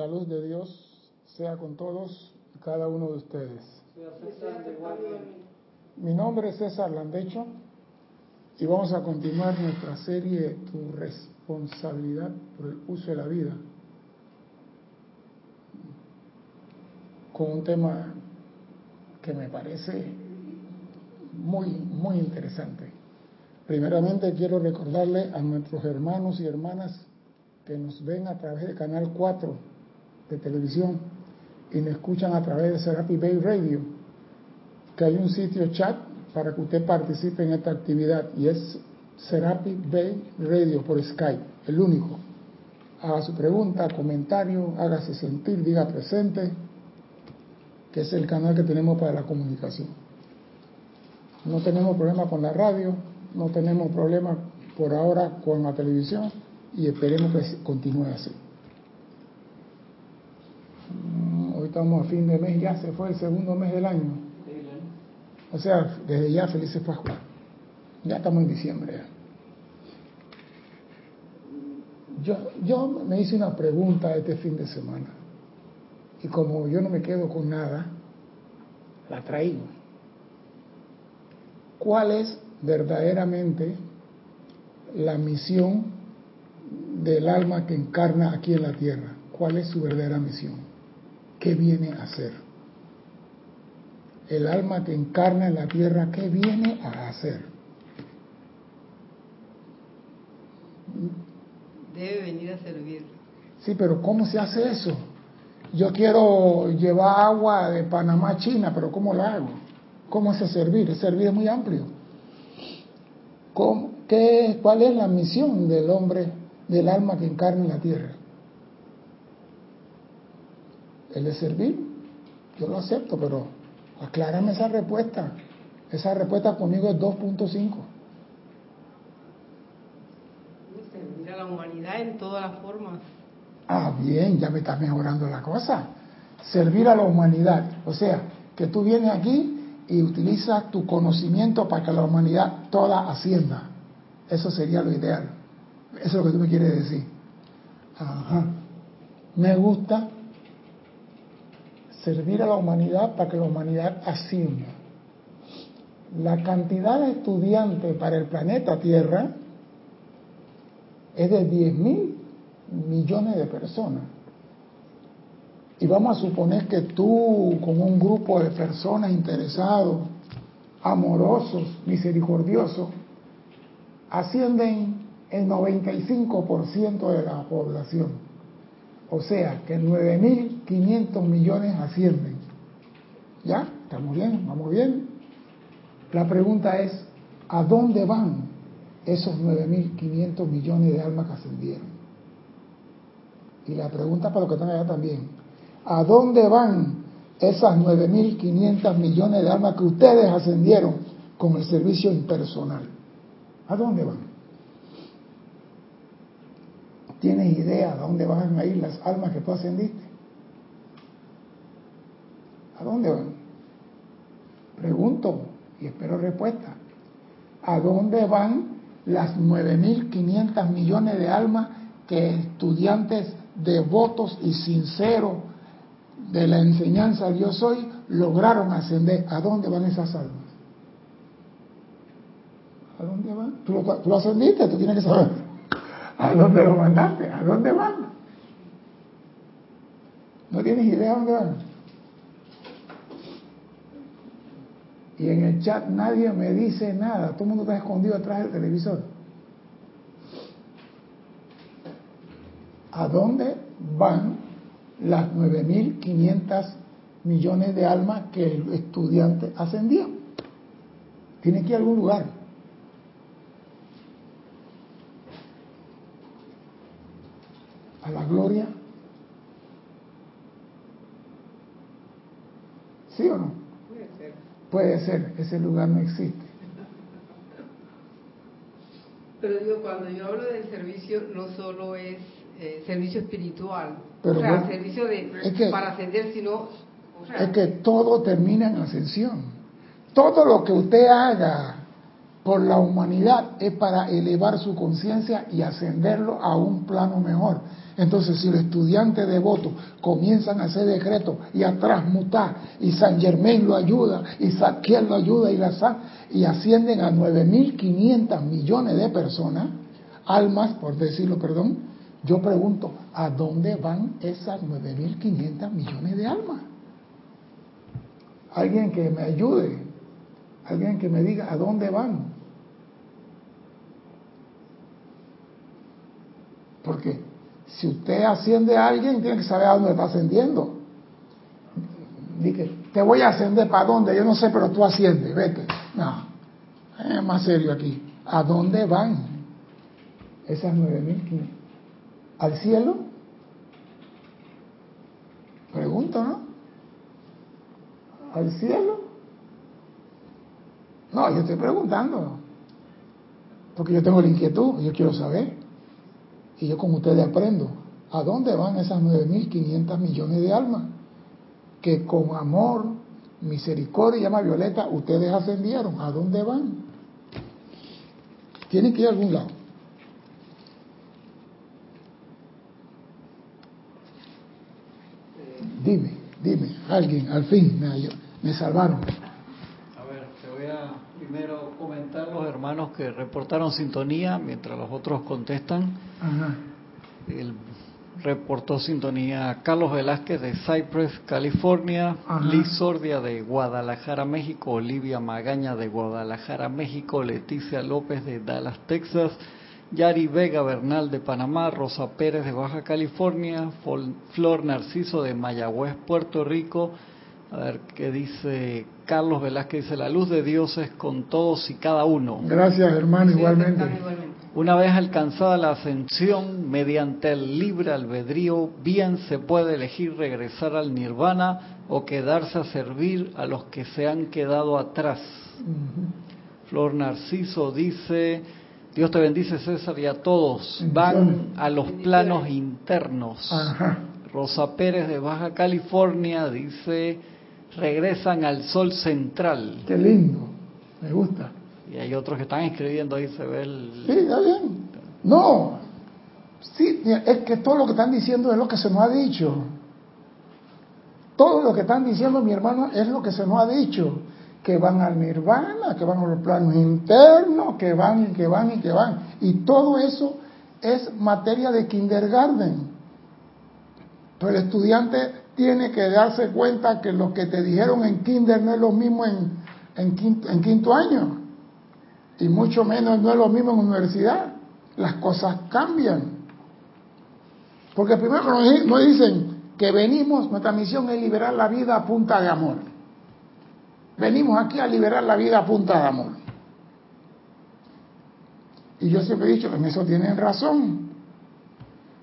la luz de Dios sea con todos y cada uno de ustedes. Mi nombre es César Landecho y vamos a continuar nuestra serie Tu responsabilidad por el uso de la vida con un tema que me parece muy, muy interesante. Primeramente quiero recordarle a nuestros hermanos y hermanas que nos ven a través del canal 4 de televisión y nos escuchan a través de Serapi Bay Radio, que hay un sitio chat para que usted participe en esta actividad y es Serapi Bay Radio por Skype, el único. Haga su pregunta, comentario, hágase sentir, diga presente, que es el canal que tenemos para la comunicación. No tenemos problema con la radio, no tenemos problema por ahora con la televisión y esperemos que continúe así. Mm, hoy estamos a fin de mes, ya se fue el segundo mes del año. O sea, desde ya felices Pascua. Ya estamos en diciembre. Yo, yo me hice una pregunta este fin de semana y como yo no me quedo con nada, la traigo. ¿Cuál es verdaderamente la misión del alma que encarna aquí en la tierra. ¿Cuál es su verdadera misión? ¿Qué viene a hacer? El alma que encarna en la tierra, ¿qué viene a hacer? Debe venir a servir. Sí, pero ¿cómo se hace eso? Yo quiero llevar agua de Panamá a China, pero ¿cómo la hago? ¿Cómo hace servir? El servir es muy amplio. qué, ¿Cuál es la misión del hombre, del alma que encarna en la tierra? ¿El de servir? Yo lo acepto, pero aclárame esa respuesta. Esa respuesta conmigo es 2.5. Servir a la humanidad en todas las formas. Ah, bien, ya me está mejorando la cosa. Servir a la humanidad. O sea, que tú vienes aquí y utiliza tu conocimiento para que la humanidad toda ascienda. Eso sería lo ideal. Eso es lo que tú me quieres decir. Ajá. Me gusta servir a la humanidad para que la humanidad ascienda. La cantidad de estudiantes para el planeta Tierra es de 10 mil millones de personas. Y vamos a suponer que tú, con un grupo de personas interesados, amorosos, misericordiosos, ascienden el 95% de la población. O sea, que 9.500 millones ascienden. ¿Ya? ¿Estamos bien? ¿Vamos bien? La pregunta es, ¿a dónde van esos 9.500 millones de almas que ascendieron? Y la pregunta para los que están allá también, ¿A dónde van esas 9.500 millones de almas que ustedes ascendieron con el servicio impersonal? ¿A dónde van? ¿Tienes idea de dónde van a ir las almas que tú ascendiste? ¿A dónde van? Pregunto y espero respuesta. ¿A dónde van las 9.500 millones de almas que estudiantes devotos y sinceros de la enseñanza yo soy lograron ascender. ¿A dónde van esas almas? ¿A dónde van? Tú lo, ascendiste, tú tienes que saber. ¿A dónde lo mandaste? ¿A dónde van? ¿No tienes idea dónde van? Y en el chat nadie me dice nada. Todo el mundo está escondido atrás del televisor. ¿A dónde van las 9.500 millones de almas que el estudiante ascendió. Tiene que ir a algún lugar. A la gloria. ¿Sí o no? Puede ser. Ese lugar no existe. Pero digo, cuando yo hablo del servicio, no solo es eh, servicio espiritual, Pero o sea, servicio de, para ascender, sino... es que todo termina en ascensión. Todo lo que usted haga por la humanidad es para elevar su conciencia y ascenderlo a un plano mejor. Entonces, si los estudiantes devotos comienzan a hacer decretos y a transmutar, y San Germain lo ayuda, y Saquiel lo ayuda, y, la, y ascienden a 9.500 millones de personas, almas, por decirlo, perdón, yo pregunto, ¿a dónde van esas 9.500 millones de almas? Alguien que me ayude, alguien que me diga a dónde van. Porque si usted asciende a alguien, tiene que saber a dónde está ascendiendo. Dije, te voy a ascender para dónde, yo no sé, pero tú asciendes, vete. No, es más serio aquí. ¿A dónde van esas nueve mil? ¿Al cielo? Pregunto, ¿no? ¿Al cielo? No, yo estoy preguntando. Porque yo tengo la inquietud, yo quiero saber. Y yo con ustedes aprendo. ¿A dónde van esas 9.500 millones de almas? Que con amor, misericordia y llama violeta, ustedes ascendieron. ¿A dónde van? Tienen que ir a algún lado. Dime, dime, alguien, al fin me, me salvaron. A ver, te voy a primero hermanos que reportaron sintonía mientras los otros contestan. Ajá. El reportó sintonía Carlos Velázquez de Cypress, California, Liz Sordia de Guadalajara, México, Olivia Magaña de Guadalajara, México, Leticia López de Dallas, Texas, Yari Vega Bernal de Panamá, Rosa Pérez de Baja California, Flor Narciso de Mayagüez, Puerto Rico, a ver qué dice Carlos Velázquez, dice, la luz de Dios es con todos y cada uno. Gracias hermano, igualmente. Una vez alcanzada la ascensión, mediante el libre albedrío, bien se puede elegir regresar al nirvana o quedarse a servir a los que se han quedado atrás. Flor Narciso dice, Dios te bendice César y a todos, van a los planos internos. Rosa Pérez de Baja California dice, regresan al sol central. Qué lindo, me gusta. Y hay otros que están escribiendo ahí, se ve el... Sí, está bien. No, sí, es que todo lo que están diciendo es lo que se nos ha dicho. Todo lo que están diciendo, mi hermano, es lo que se nos ha dicho. Que van al nirvana, que van a los planos internos, que van y que van y que van. Y todo eso es materia de kindergarten. Pero el estudiante tiene que darse cuenta que lo que te dijeron en kinder no es lo mismo en, en, quinto, año. Y mucho menos no es lo mismo en universidad. Las cosas cambian. Porque primero nos dicen que venimos, nuestra misión es liberar la vida a punta de amor. Venimos aquí a liberar la vida a punta de amor. Y yo siempre he dicho, en eso tienen razón.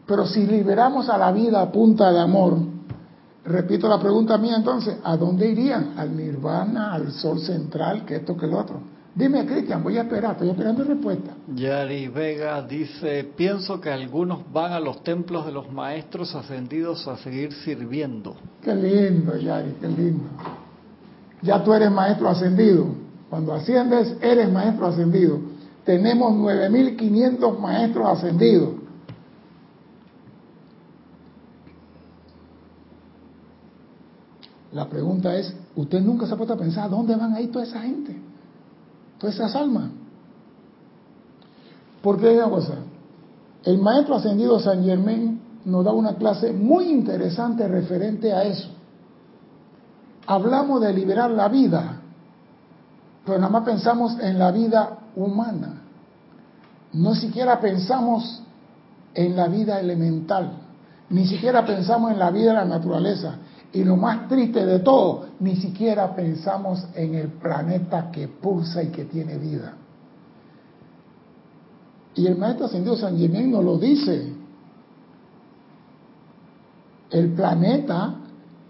Pero si liberamos a la vida a punta de amor, repito la pregunta mía entonces, ¿a dónde irían? ¿Al nirvana, al sol central, que esto, que el otro? Dime, Cristian, voy a esperar, estoy esperando respuesta. Yari Vega dice, pienso que algunos van a los templos de los maestros ascendidos a seguir sirviendo. Qué lindo, Yari, qué lindo. Ya tú eres maestro ascendido. Cuando asciendes, eres maestro ascendido. Tenemos 9.500 maestros ascendidos. La pregunta es, ¿usted nunca se ha puesto a pensar dónde van a ir toda esa gente? Todas esas almas. Porque una cosa, el maestro ascendido San Germain nos da una clase muy interesante referente a eso. Hablamos de liberar la vida, pero nada más pensamos en la vida humana. No siquiera pensamos en la vida elemental, ni siquiera pensamos en la vida de la naturaleza. Y lo más triste de todo, ni siquiera pensamos en el planeta que pulsa y que tiene vida. Y el maestro ascendido San Germán nos lo dice. El planeta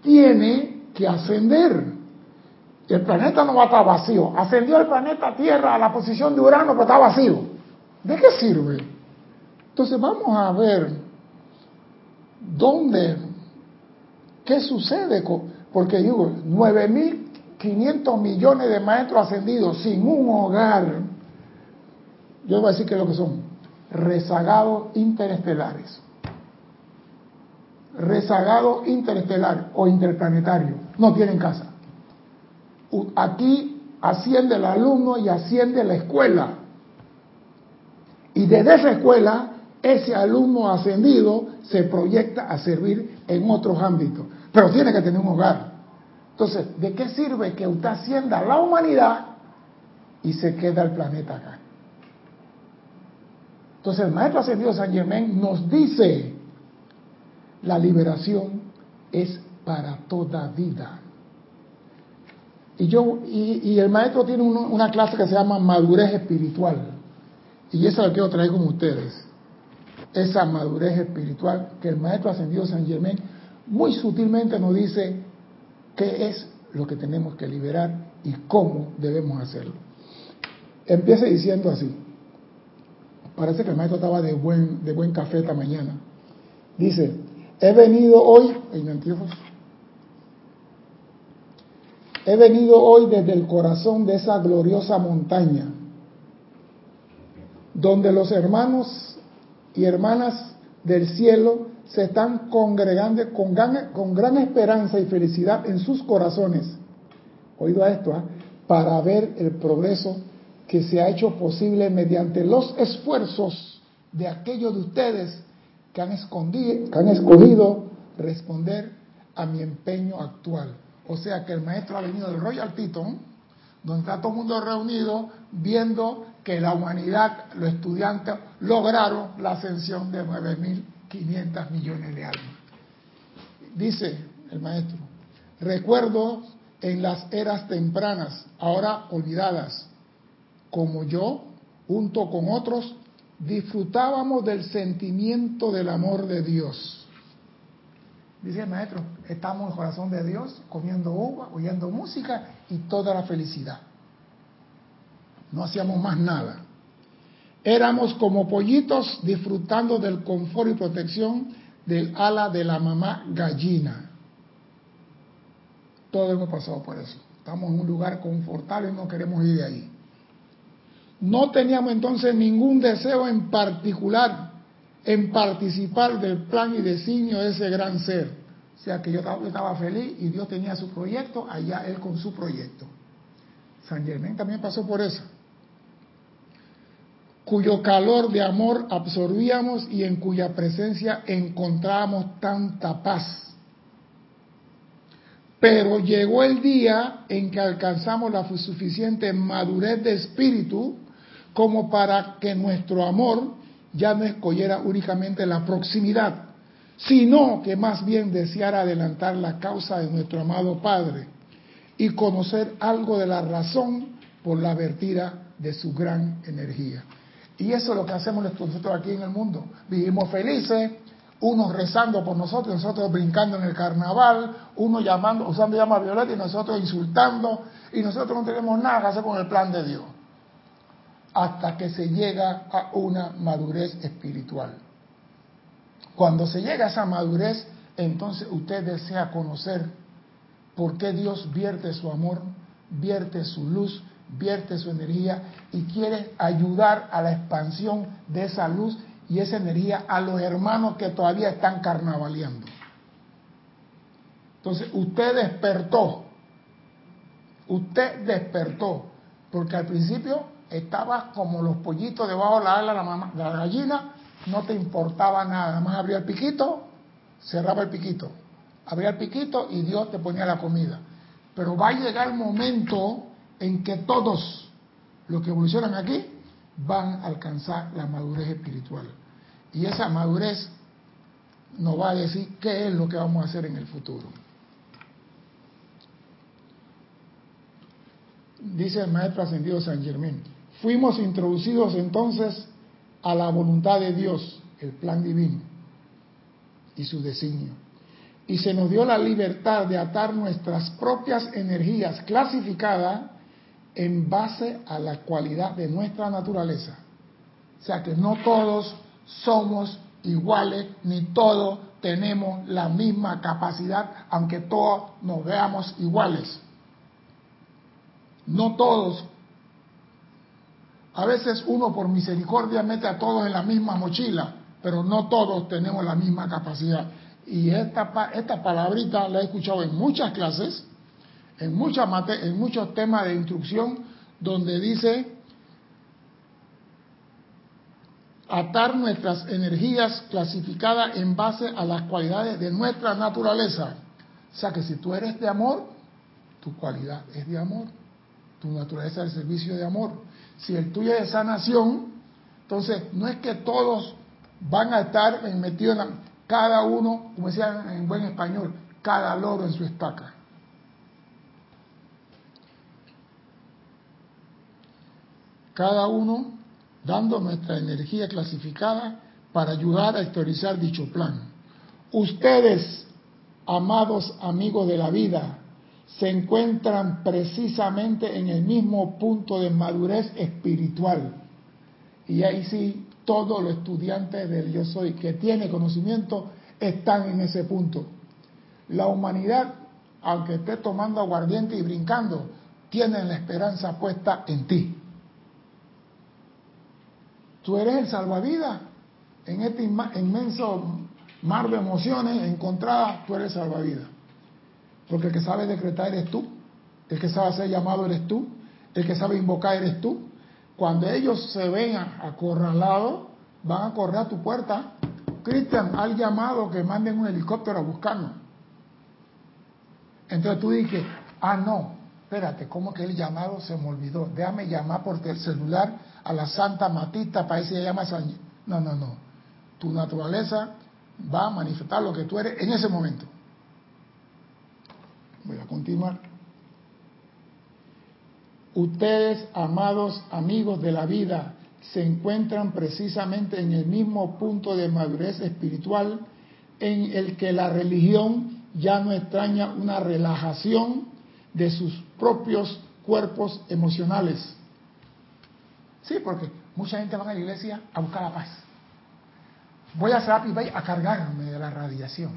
tiene que ascender. El planeta no va a estar vacío. Ascendió el planeta Tierra a la posición de Urano, pero está vacío. ¿De qué sirve? Entonces vamos a ver dónde ¿Qué sucede? Porque digo, 9.500 millones de maestros ascendidos sin un hogar, yo voy a decir qué es lo que son, rezagados interestelares. Rezagados interestelares o interplanetarios, no tienen casa. Aquí asciende el alumno y asciende la escuela. Y desde esa escuela, ese alumno ascendido se proyecta a servir en otros ámbitos, pero tiene que tener un hogar. Entonces, ¿de qué sirve que usted ascienda a la humanidad y se queda el planeta acá? Entonces, el maestro ascendido San Germán nos dice, la liberación es para toda vida. Y, yo, y, el maestro tiene una clase que se llama madurez espiritual. Y esa la quiero traer con ustedes. Esa madurez espiritual que el maestro ascendido San Germán muy sutilmente nos dice qué es lo que tenemos que liberar y cómo debemos hacerlo. Empieza diciendo así. Parece que el maestro estaba de buen, de buen café esta mañana. Dice, he venido hoy, en anteojos, He venido hoy desde el corazón de esa gloriosa montaña, donde los hermanos y hermanas del cielo se están congregando con gran, con gran esperanza y felicidad en sus corazones. Oído a esto, ¿ah? para ver el progreso que se ha hecho posible mediante los esfuerzos de aquellos de ustedes que han, escondido, que han escogido responder a mi empeño actual. O sea que el maestro ha venido del Royal Teton, donde está todo el mundo reunido viendo que la humanidad, los estudiantes, lograron la ascensión de 9.500 millones de almas. Dice el maestro, recuerdo en las eras tempranas, ahora olvidadas, como yo, junto con otros, disfrutábamos del sentimiento del amor de Dios Dice el maestro, estamos en el corazón de Dios, comiendo uva, oyendo música y toda la felicidad. No hacíamos más nada. Éramos como pollitos disfrutando del confort y protección del ala de la mamá gallina. Todos hemos pasado por eso. Estamos en un lugar confortable y no queremos ir de ahí. No teníamos entonces ningún deseo en particular en participar del plan y designio de ese gran ser. O sea que yo estaba, feliz y Dios tenía su proyecto, allá Él con su proyecto. San Germán también pasó por eso. Cuyo calor de amor absorbíamos y en cuya presencia encontrábamos tanta paz. Pero llegó el día en que alcanzamos la suficiente madurez de espíritu como para que nuestro amor ya no escogiera únicamente la proximidad, sino que más bien deseara adelantar la causa de nuestro amado Padre y conocer algo de la razón por la vertida de su gran energía. Y eso es lo que hacemos nosotros aquí en el mundo. Vivimos felices, unos rezando por nosotros, nosotros brincando en el carnaval, uno llamando, usando llama violeta y nosotros insultando, y nosotros no tenemos nada que hacer con el plan de Dios hasta que se llega a una madurez espiritual. Cuando se llega a esa madurez, entonces usted desea conocer por qué Dios vierte su amor, vierte su luz, vierte su energía y quiere ayudar a la expansión de esa luz y esa energía a los hermanos que todavía están carnavaleando. Entonces usted despertó, usted despertó, porque al principio estabas como los pollitos debajo de la ala de la, gallina, no te importaba nada, más abría el piquito, cerraba el piquito, abría el piquito y Dios te ponía la comida. Pero va a llegar el momento en que todos los que evolucionan aquí van a alcanzar la madurez espiritual. Y esa madurez nos va a decir qué es lo que vamos a hacer en el futuro. Dice el maestro ascendido San Germán, Fuimos introducidos entonces a la voluntad de Dios, el plan divino y su designio. Y se nos dio la libertad de atar nuestras propias energías clasificadas en base a la cualidad de nuestra naturaleza. O sea que no todos somos iguales, ni todos tenemos la misma capacidad, aunque todos nos veamos iguales. No todos A veces uno por misericordia mete a todos en la misma mochila, pero no todos tenemos la misma capacidad. Y esta, esta palabrita la he escuchado en muchas clases, en, muchos temas de instrucción, donde dice atar nuestras energías clasificadas en base a las cualidades de nuestra naturaleza. O sea que si tú eres de amor, tu cualidad es de amor, tu naturaleza es el servicio de amor. Si el tuyo es de sanación, entonces no es que todos van a estar metidos en cada uno, como decían en buen español, cada loro en su estaca. Cada uno dando nuestra energía clasificada para ayudar a historizar dicho plan. Ustedes, amados amigos de la vida, se encuentran precisamente en el mismo punto de madurez espiritual. Y ahí sí, todos los estudiantes del yo soy que tiene conocimiento están en ese punto. La humanidad, aunque esté tomando aguardiente y brincando, tiene la esperanza puesta en ti. Tú eres el salvavidas. En este inmenso mar de emociones encontradas, tú eres salvavidas. Porque el que sabe decretar eres tú. El que sabe ser llamado eres tú. El que sabe invocar eres tú. Cuando ellos se ven acorralados, van a correr a tu puerta. Cristian, al llamado que manden un helicóptero a buscarnos. Entonces tú dices, ah, no, espérate, ¿cómo que el llamado se me olvidó? Déjame llamar por el celular a la Santa Matista para decir, llama San... No, no, no. Tu naturaleza va a manifestar lo que tú eres en ese momento. Voy a continuar. Ustedes, amados amigos de la vida, se encuentran precisamente en el mismo punto de madurez espiritual en el que la religión ya no extraña una relajación de sus propios cuerpos emocionales Sí, porque mucha gente va a la iglesia a buscar la paz. Voy a Happy Bay a cargarme de la radiación.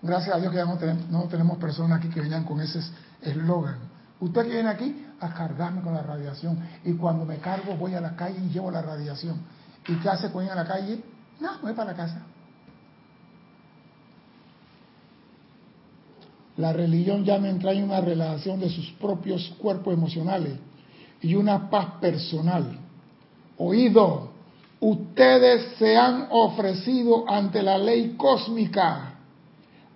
Gracias a Dios que ya no tenemos, personas aquí que vengan con ese eslogan. Usted viene aquí a cargarme con la radiación. Y cuando me cargo voy a la calle y llevo la radiación. ¿Y qué hace cuando a la calle? No, voy para la casa. La religión ya no entra en una relación de sus propios cuerpos emocionales y una paz personal. Oído, ustedes se han ofrecido ante la ley cósmica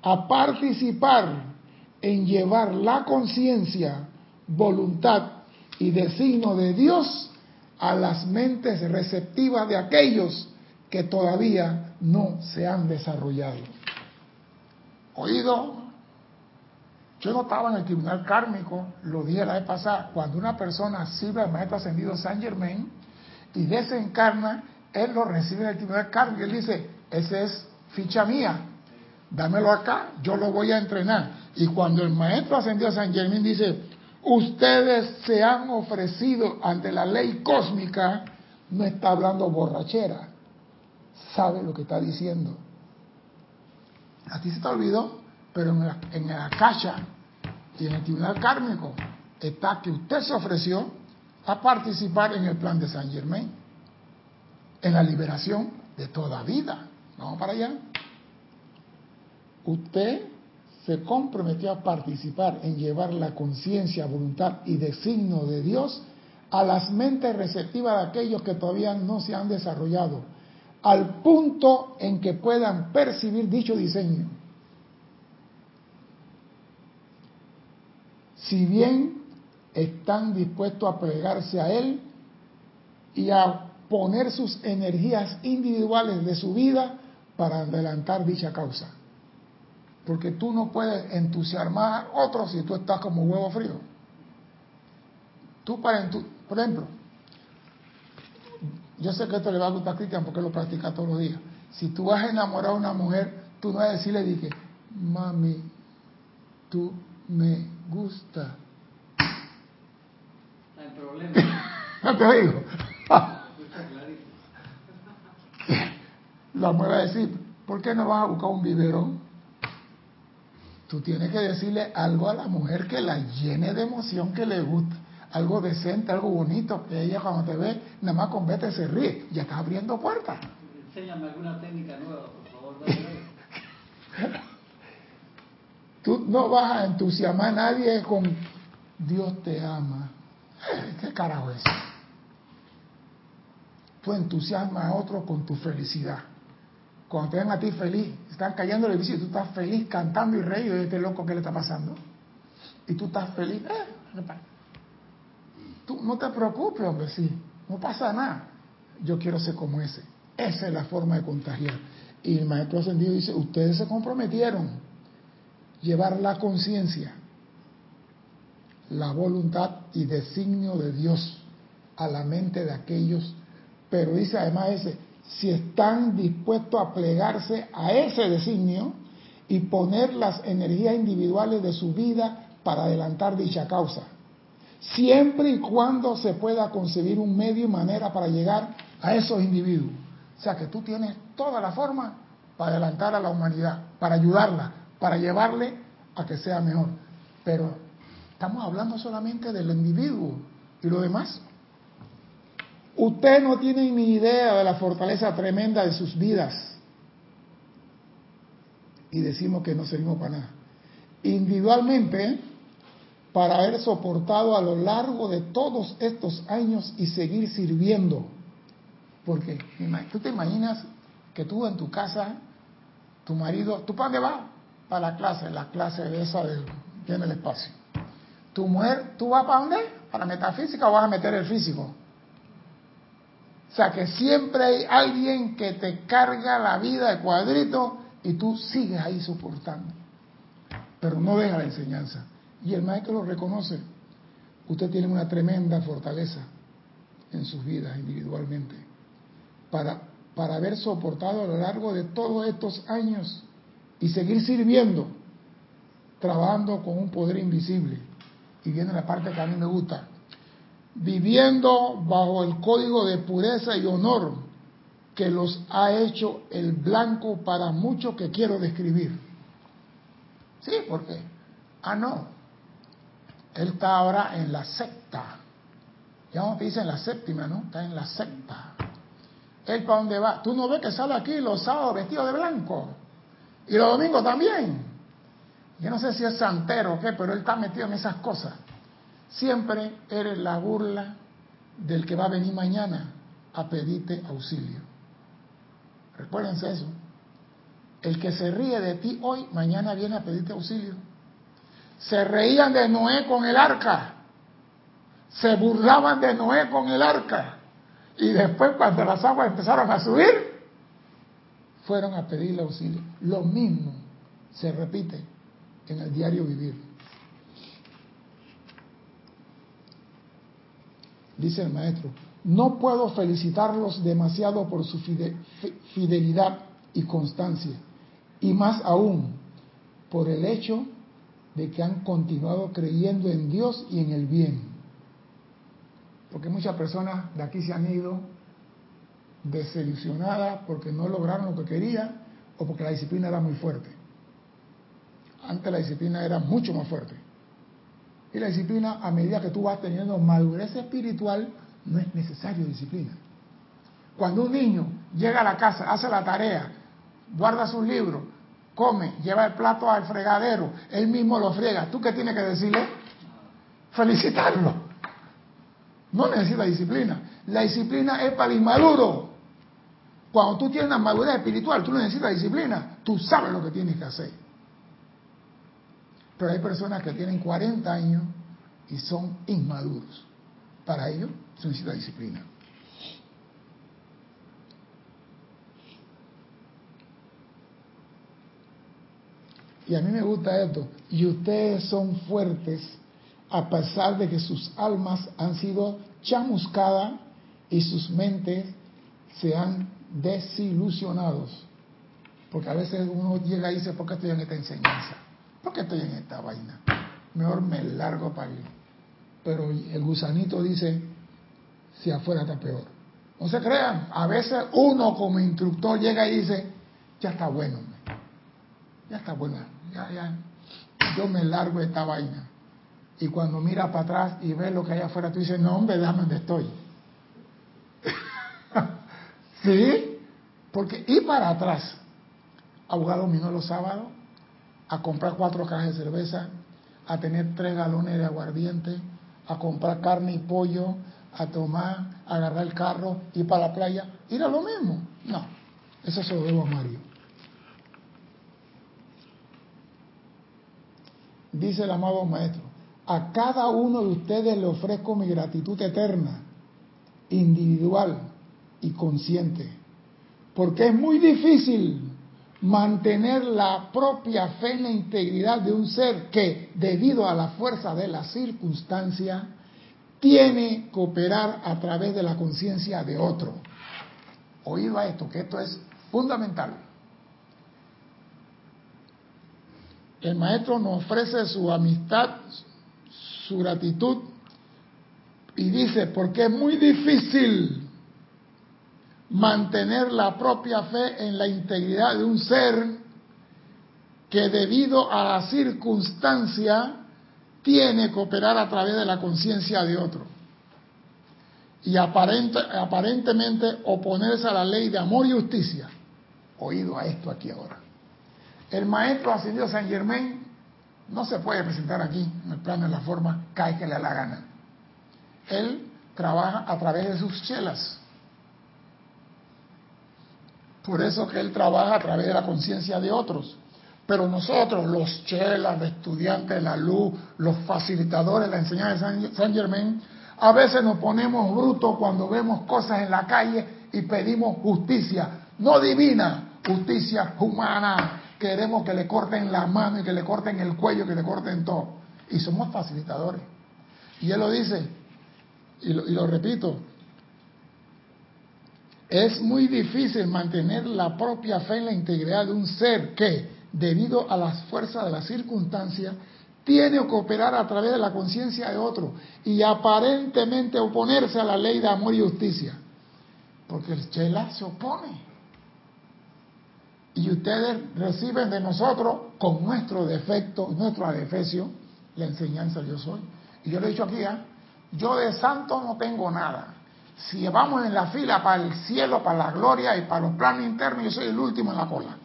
a participar en llevar la conciencia, voluntad y designio de Dios a las mentes receptivas de aquellos que todavía no se han desarrollado. Oído, yo no estaba en el tribunal kármico, lo dije la vez pasada, cuando una persona sirve al maestro ascendido San Germain y desencarna, él lo recibe en el tribunal kármico él dice, ese es ficha mía, dámelo acá, yo lo voy a entrenar. Y cuando el maestro ascendido San Germain dice, ustedes se han ofrecido ante la ley cósmica, no está hablando borrachera, sabe lo que está diciendo. A ti se te olvidó, pero en la, en la cacha y en el tribunal kármico está que usted se ofreció a participar en el plan de San Germain, en la liberación de toda vida. Vamos para allá. Usted se comprometió a participar en llevar la conciencia, voluntad y designio de Dios a las mentes receptivas de aquellos que todavía no se han desarrollado, al punto en que puedan percibir dicho diseño si bien están dispuestos a plegarse a Él y a poner sus energías individuales de su vida para adelantar dicha causa. Porque tú no puedes entusiasmar a otros si tú estás como huevo frío. Tú para por ejemplo, yo sé que esto le va a gustar a Cristian porque lo practica todos los días. Si tú vas a enamorar a una mujer, tú no vas a decirle, dije, mami, tú me gusta. No hay problema. no te digo. La mujer va a decir, ¿por qué no vas a buscar un biberón? Tú tienes que decirle algo a la mujer que la llene de emoción, que le guste. algo decente, algo bonito, que ella cuando te ve, nada más con vete se ríe, ya está abriendo puertas. Enséñame alguna técnica nueva, por favor. Tú no vas a entusiasmar a nadie con Dios te ama. ¿Qué carajo es? Tú entusiasmas a otro con tu felicidad. Cuando te ven a ti feliz, están cayendo el edificio y tú estás feliz cantando y reído de este loco que le está pasando. Y tú estás feliz. Eh, tú no te preocupes, hombre, sí. No pasa nada. Yo quiero ser como ese. Esa es la forma de contagiar. Y el maestro ascendido dice, ustedes se comprometieron llevar la conciencia, la voluntad y designio de Dios a la mente de aquellos. Pero dice además ese, si están dispuestos a plegarse a ese designio y poner las energías individuales de su vida para adelantar dicha causa, siempre y cuando se pueda concebir un medio y manera para llegar a esos individuos. O sea que tú tienes toda la forma para adelantar a la humanidad, para ayudarla, para llevarle a que sea mejor. Pero estamos hablando solamente del individuo y lo demás. Usted no tiene ni idea de la fortaleza tremenda de sus vidas. Y decimos que no servimos para nada. Individualmente, para haber soportado a lo largo de todos estos años y seguir sirviendo. Porque tú te imaginas que tú en tu casa, tu marido, ¿tú para dónde vas? Para la clase, la clase de esa del en el espacio. Tu mujer, ¿tú vas para dónde? ¿Para metafísica o vas a meter el físico? O sea que siempre hay alguien que te carga la vida de cuadrito y tú sigues ahí soportando. Pero no deja la enseñanza. Y el maestro lo reconoce. Usted tiene una tremenda fortaleza en sus vidas individualmente para, para haber soportado a lo largo de todos estos años y seguir sirviendo, trabajando con un poder invisible. Y viene la parte que a mí me gusta. Viviendo bajo el código de pureza y honor que los ha hecho el blanco para muchos que quiero describir. Sí, porque, ah, no, él está ahora en la secta. Ya no te dicen la séptima, ¿no? Está en la secta. Él para dónde va. Tú no ves que sale aquí los sábados vestido de blanco. Y los domingos también. Yo no sé si es santero o qué, pero él está metido en esas cosas. Siempre eres la burla del que va a venir mañana a pedirte auxilio. Recuérdense eso. El que se ríe de ti hoy, mañana viene a pedirte auxilio. Se reían de Noé con el arca. Se burlaban de Noé con el arca. Y después cuando las aguas empezaron a subir, fueron a pedirle auxilio. Lo mismo se repite en el diario vivir. Dice el maestro, no puedo felicitarlos demasiado por su fidelidad y constancia, y más aún por el hecho de que han continuado creyendo en Dios y en el bien. Porque muchas personas de aquí se han ido desilusionadas porque no lograron lo que querían o porque la disciplina era muy fuerte. Antes la disciplina era mucho más fuerte. Y la disciplina, a medida que tú vas teniendo madurez espiritual, no es necesario disciplina. Cuando un niño llega a la casa, hace la tarea, guarda sus libros, come, lleva el plato al fregadero, él mismo lo friega, ¿tú qué tienes que decirle? Felicitarlo. No necesita disciplina. La disciplina es para el inmaduro. Cuando tú tienes una madurez espiritual, tú no necesitas disciplina. Tú sabes lo que tienes que hacer. Pero hay personas que tienen 40 años y son inmaduros. Para ello se necesita disciplina. Y a mí me gusta esto. Y ustedes son fuertes a pesar de que sus almas han sido chamuscadas y sus mentes se han desilusionado. Porque a veces uno llega y dice, ¿por qué estoy en esta enseñanza? ¿Por qué estoy en esta vaina? Mejor me largo para allí. Pero el gusanito dice, si afuera está peor. No se crean, a veces uno como instructor llega y dice, ya está bueno, ya está bueno, ya, ya, yo me largo esta vaina. y cuando mira para atrás y ve lo que hay afuera, tú dices, no hombre, déjame donde estoy. ¿Sí? Porque ir para atrás, abogado vino los sábados, a comprar cuatro cajas de cerveza, a tener tres galones de aguardiente, a comprar carne y pollo, a tomar, a agarrar el carro, ir para la playa, ir a lo mismo. No, eso se lo debo a Mario. Dice el amado maestro, a cada uno de ustedes le ofrezco mi gratitud eterna, individual y consciente, porque es muy difícil mantener la propia fe en la integridad de un ser que, debido a la fuerza de la circunstancia, tiene que operar a través de la conciencia de otro. Oído a esto, que esto es fundamental. El maestro nos ofrece su amistad, su gratitud, y dice, porque es muy difícil mantener la propia fe en la integridad de un ser que debido a la circunstancia tiene que operar a través de la conciencia de otro y aparentemente oponerse a la ley de amor y justicia. Oído a esto aquí ahora. El maestro ascendido San Germain no se puede presentar aquí en el plano de la forma, cae que le la gana. Él trabaja a través de sus chelas por eso que él trabaja a través de la conciencia de otros. Pero nosotros, los chelas, los estudiantes de la luz, los facilitadores de la enseñanza de San Germain, a veces nos ponemos brutos cuando vemos cosas en la calle y pedimos justicia, no divina, justicia humana. Queremos que le corten la mano y que le corten el cuello, que le corten todo. Y somos facilitadores. Y él lo dice, y lo, y lo repito, es muy difícil mantener la propia fe en la integridad de un ser que, debido a las fuerzas de las circunstancias, tiene que operar a través de la conciencia de otro y aparentemente oponerse a la ley de amor y justicia. Porque el Chela se opone. Y ustedes reciben de nosotros, con nuestro defecto, nuestro adefesio, la enseñanza yo soy. Y yo le he dicho aquí, ¿eh? yo de santo no tengo nada. Si vamos en la fila para el cielo, para la gloria y para los planes internos, yo soy el último en la cola.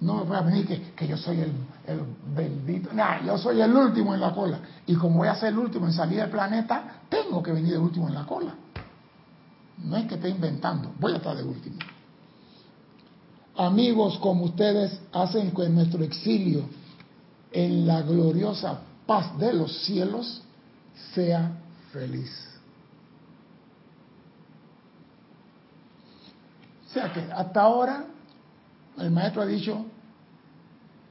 No me voy a venir que, yo soy el, el bendito. No, yo soy el último en la cola. Y como voy a ser el último en salir del planeta, tengo que venir de último en la cola. No es que esté inventando, voy a estar de último. Amigos como ustedes hacen que nuestro exilio en la gloriosa paz de los cielos sea feliz. O sea que hasta ahora el maestro ha dicho,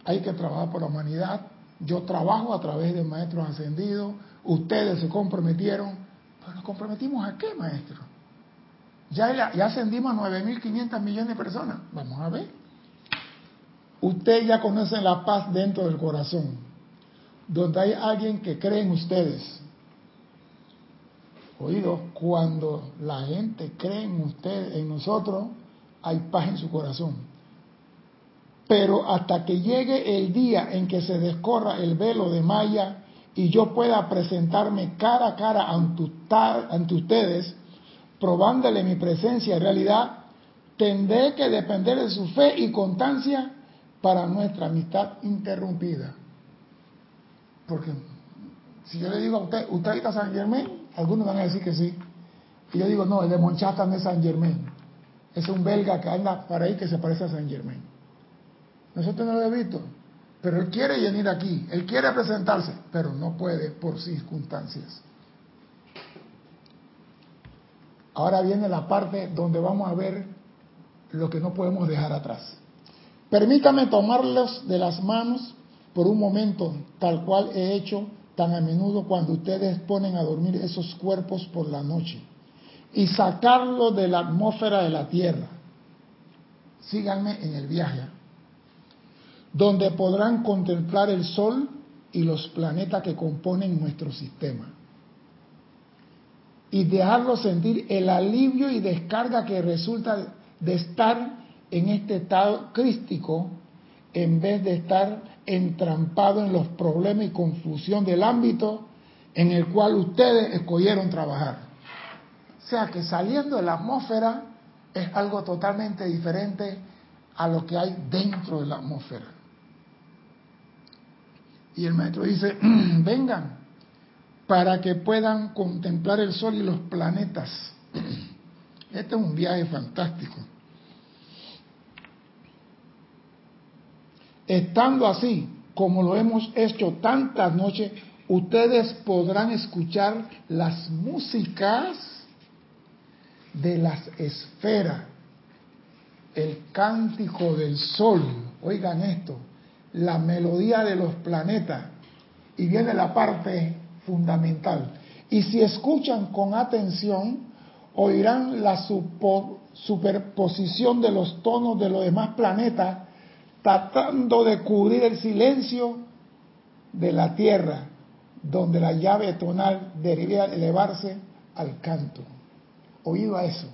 hay que trabajar por la humanidad, yo trabajo a través de maestros ascendidos, ustedes se comprometieron, pero nos comprometimos a qué, maestro? Ya, ya ascendimos a 9.500 millones de personas, vamos a ver. Ustedes ya conocen la paz dentro del corazón, donde hay alguien que cree en ustedes. Oído, cuando la gente cree en usted, en nosotros, hay paz en su corazón. Pero hasta que llegue el día en que se descorra el velo de Maya y yo pueda presentarme cara a cara ante, ustedes, probándole mi presencia en realidad, tendré que depender de su fe y constancia para nuestra amistad interrumpida. Porque si yo le digo a usted, ¿usted está San Germain? Algunos van a decir que sí. Y yo digo, no, el de Monchata no es San Germain es un belga que anda para ahí que se parece a Saint Germain. Nosotros no lo hemos visto, pero él quiere venir aquí, él quiere presentarse, pero no puede por circunstancias. Ahora viene la parte donde vamos a ver lo que no podemos dejar atrás. Permítame tomarlos de las manos por un momento, tal cual he hecho tan a menudo cuando ustedes ponen a dormir esos cuerpos por la noche y sacarlo de la atmósfera de la Tierra. Síganme en el viaje, donde podrán contemplar el Sol y los planetas que componen nuestro sistema. Y dejarlo sentir el alivio y descarga que resulta de estar en este estado crístico en vez de estar entrampado en los problemas y confusión del ámbito en el cual ustedes escogieron trabajar. O sea que saliendo de la atmósfera es algo totalmente diferente a lo que hay dentro de la atmósfera. Y el maestro dice, vengan para que puedan contemplar el sol y los planetas. Este es un viaje fantástico. Estando así, como lo hemos hecho tantas noches, ustedes podrán escuchar las músicas de las esferas, el cántico del sol, oigan esto, la melodía de los planetas, y viene la parte fundamental. Y si escuchan con atención, oirán la superposición de los tonos de los demás planetas, tratando de cubrir el silencio de la Tierra, donde la llave tonal debería elevarse al canto. Oído a eso.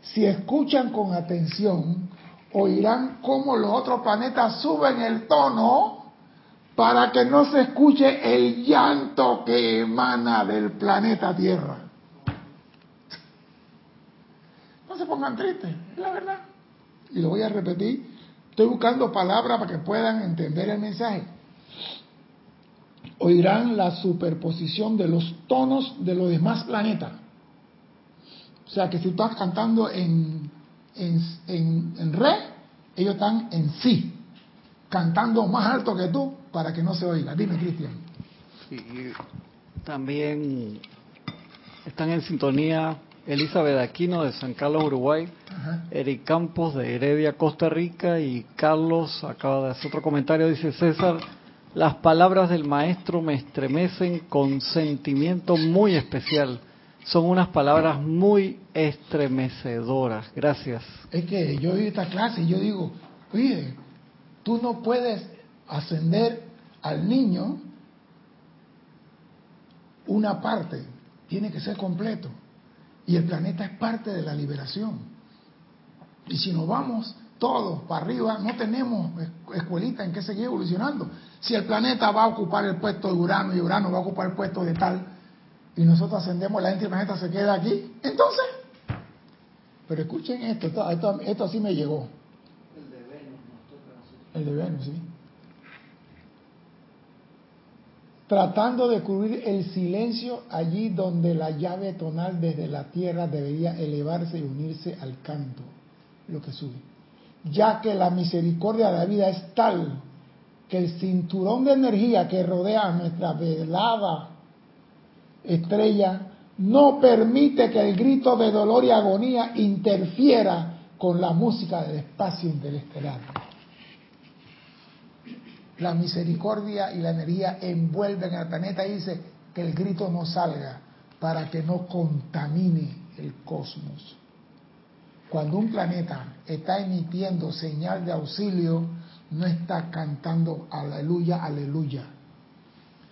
Si escuchan con atención, oirán cómo los otros planetas suben el tono para que no se escuche el llanto que emana del planeta Tierra. No se pongan tristes, es la verdad. Y lo voy a repetir. Estoy buscando palabras para que puedan entender el mensaje. Oirán la superposición de los tonos de los demás planetas. O sea que si tú estás cantando en, en, en, re, ellos están en sí, cantando más alto que tú para que no se oiga. Dime, Cristian. también están en sintonía Elizabeth Aquino de San Carlos, Uruguay, Eric Campos de Heredia, Costa Rica y Carlos acaba de hacer otro comentario, dice César, las palabras del maestro me estremecen con sentimiento muy especial son unas palabras muy estremecedoras. Gracias. Es que yo oí esta clase y yo digo, oye, tú no puedes ascender al niño una parte, tiene que ser completo. Y el planeta es parte de la liberación. Y si nos vamos todos para arriba, no tenemos escuelita en que seguir evolucionando. Si el planeta va a ocupar el puesto de Urano y Urano va a ocupar el puesto de tal, y nosotros ascendemos, la gente planeta se queda aquí. Entonces, pero escuchen esto, esto, así me llegó. El de Venus nos toca El de Venus, sí. Tratando de cubrir el silencio allí donde la llave tonal desde la tierra debería elevarse y unirse al canto, lo que sube. Ya que la misericordia de la vida es tal que el cinturón de energía que rodea nuestra velada estrella no permite que el grito de dolor y agonía interfiera con la música del espacio interestelar. La misericordia y la energía envuelven al planeta y dice que el grito no salga para que no contamine el cosmos. Cuando un planeta está emitiendo señal de auxilio, no está cantando aleluya, aleluya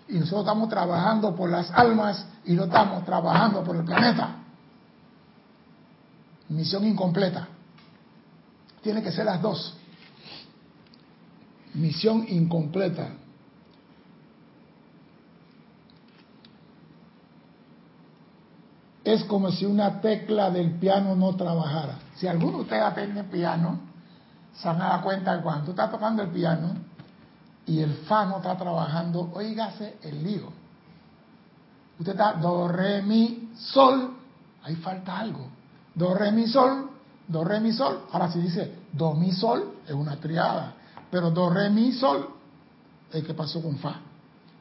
y nosotros estamos trabajando por las almas y no estamos trabajando por el planeta. Misión incompleta. Tiene que ser las dos. Misión incompleta. Es como si una tecla del piano no trabajara. Si alguno de ustedes aprende piano, se van a dar cuenta que cuando tú estás tocando el piano, y el fa no está trabajando, oígase el lío. Usted está do, re, mi, sol, ahí falta algo. Do, re, mi, sol, do, re, mi, sol. Ahora si dice do, mi, sol, es una triada. Pero do, re, mi, sol, ¿qué pasó con fa?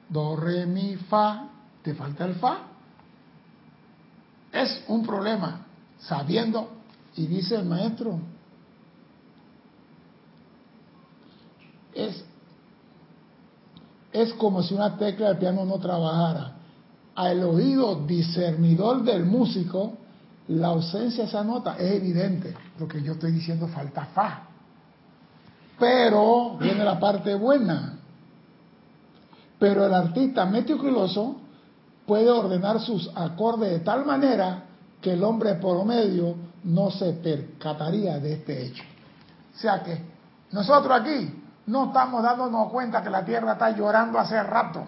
Do, re, mi, fa, te falta el fa. Es un problema, sabiendo, y dice el maestro, es es como si una tecla de piano no trabajara. Al oído discernidor del músico, la ausencia de esa nota es evidente. Lo que yo estoy diciendo falta fa. Pero viene la parte buena. Pero el artista meticuloso puede ordenar sus acordes de tal manera que el hombre por medio no se percataría de este hecho. O sea que nosotros aquí No estamos dándonos cuenta que la Tierra está llorando hace rato.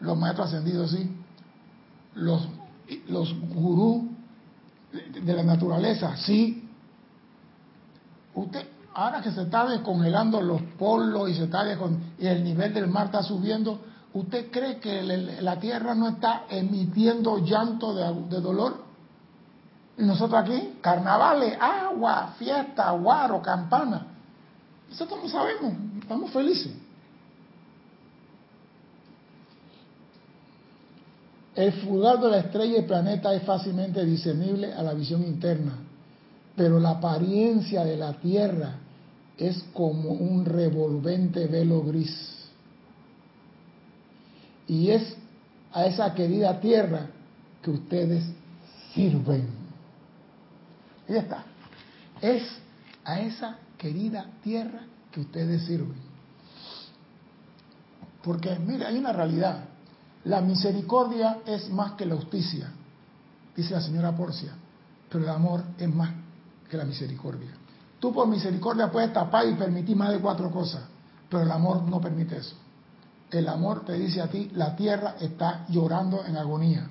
Los maestros ascendidos sí. Los, los gurús de la naturaleza sí. Usted, ahora que se está descongelando los polos y se está y el nivel del mar está subiendo, ¿usted cree que la Tierra no está emitiendo llanto de, dolor? Y nosotros aquí, carnavales, agua, fiesta, guaro, campana. Nosotros no sabemos, estamos felices. El fulgor de la estrella y planeta es fácilmente discernible a la visión interna, pero la apariencia de la Tierra es como un revolvente velo gris. Y es a esa querida Tierra que ustedes sirven. Y está. Es a esa querida Tierra que ustedes sirven. Porque, mire, hay una realidad. La misericordia es más que la justicia, dice la señora Porcia, pero el amor es más que la misericordia. Tú por misericordia puedes tapar y permitir más de cuatro cosas, pero el amor no permite eso. El amor te dice a ti, la tierra está llorando en agonía.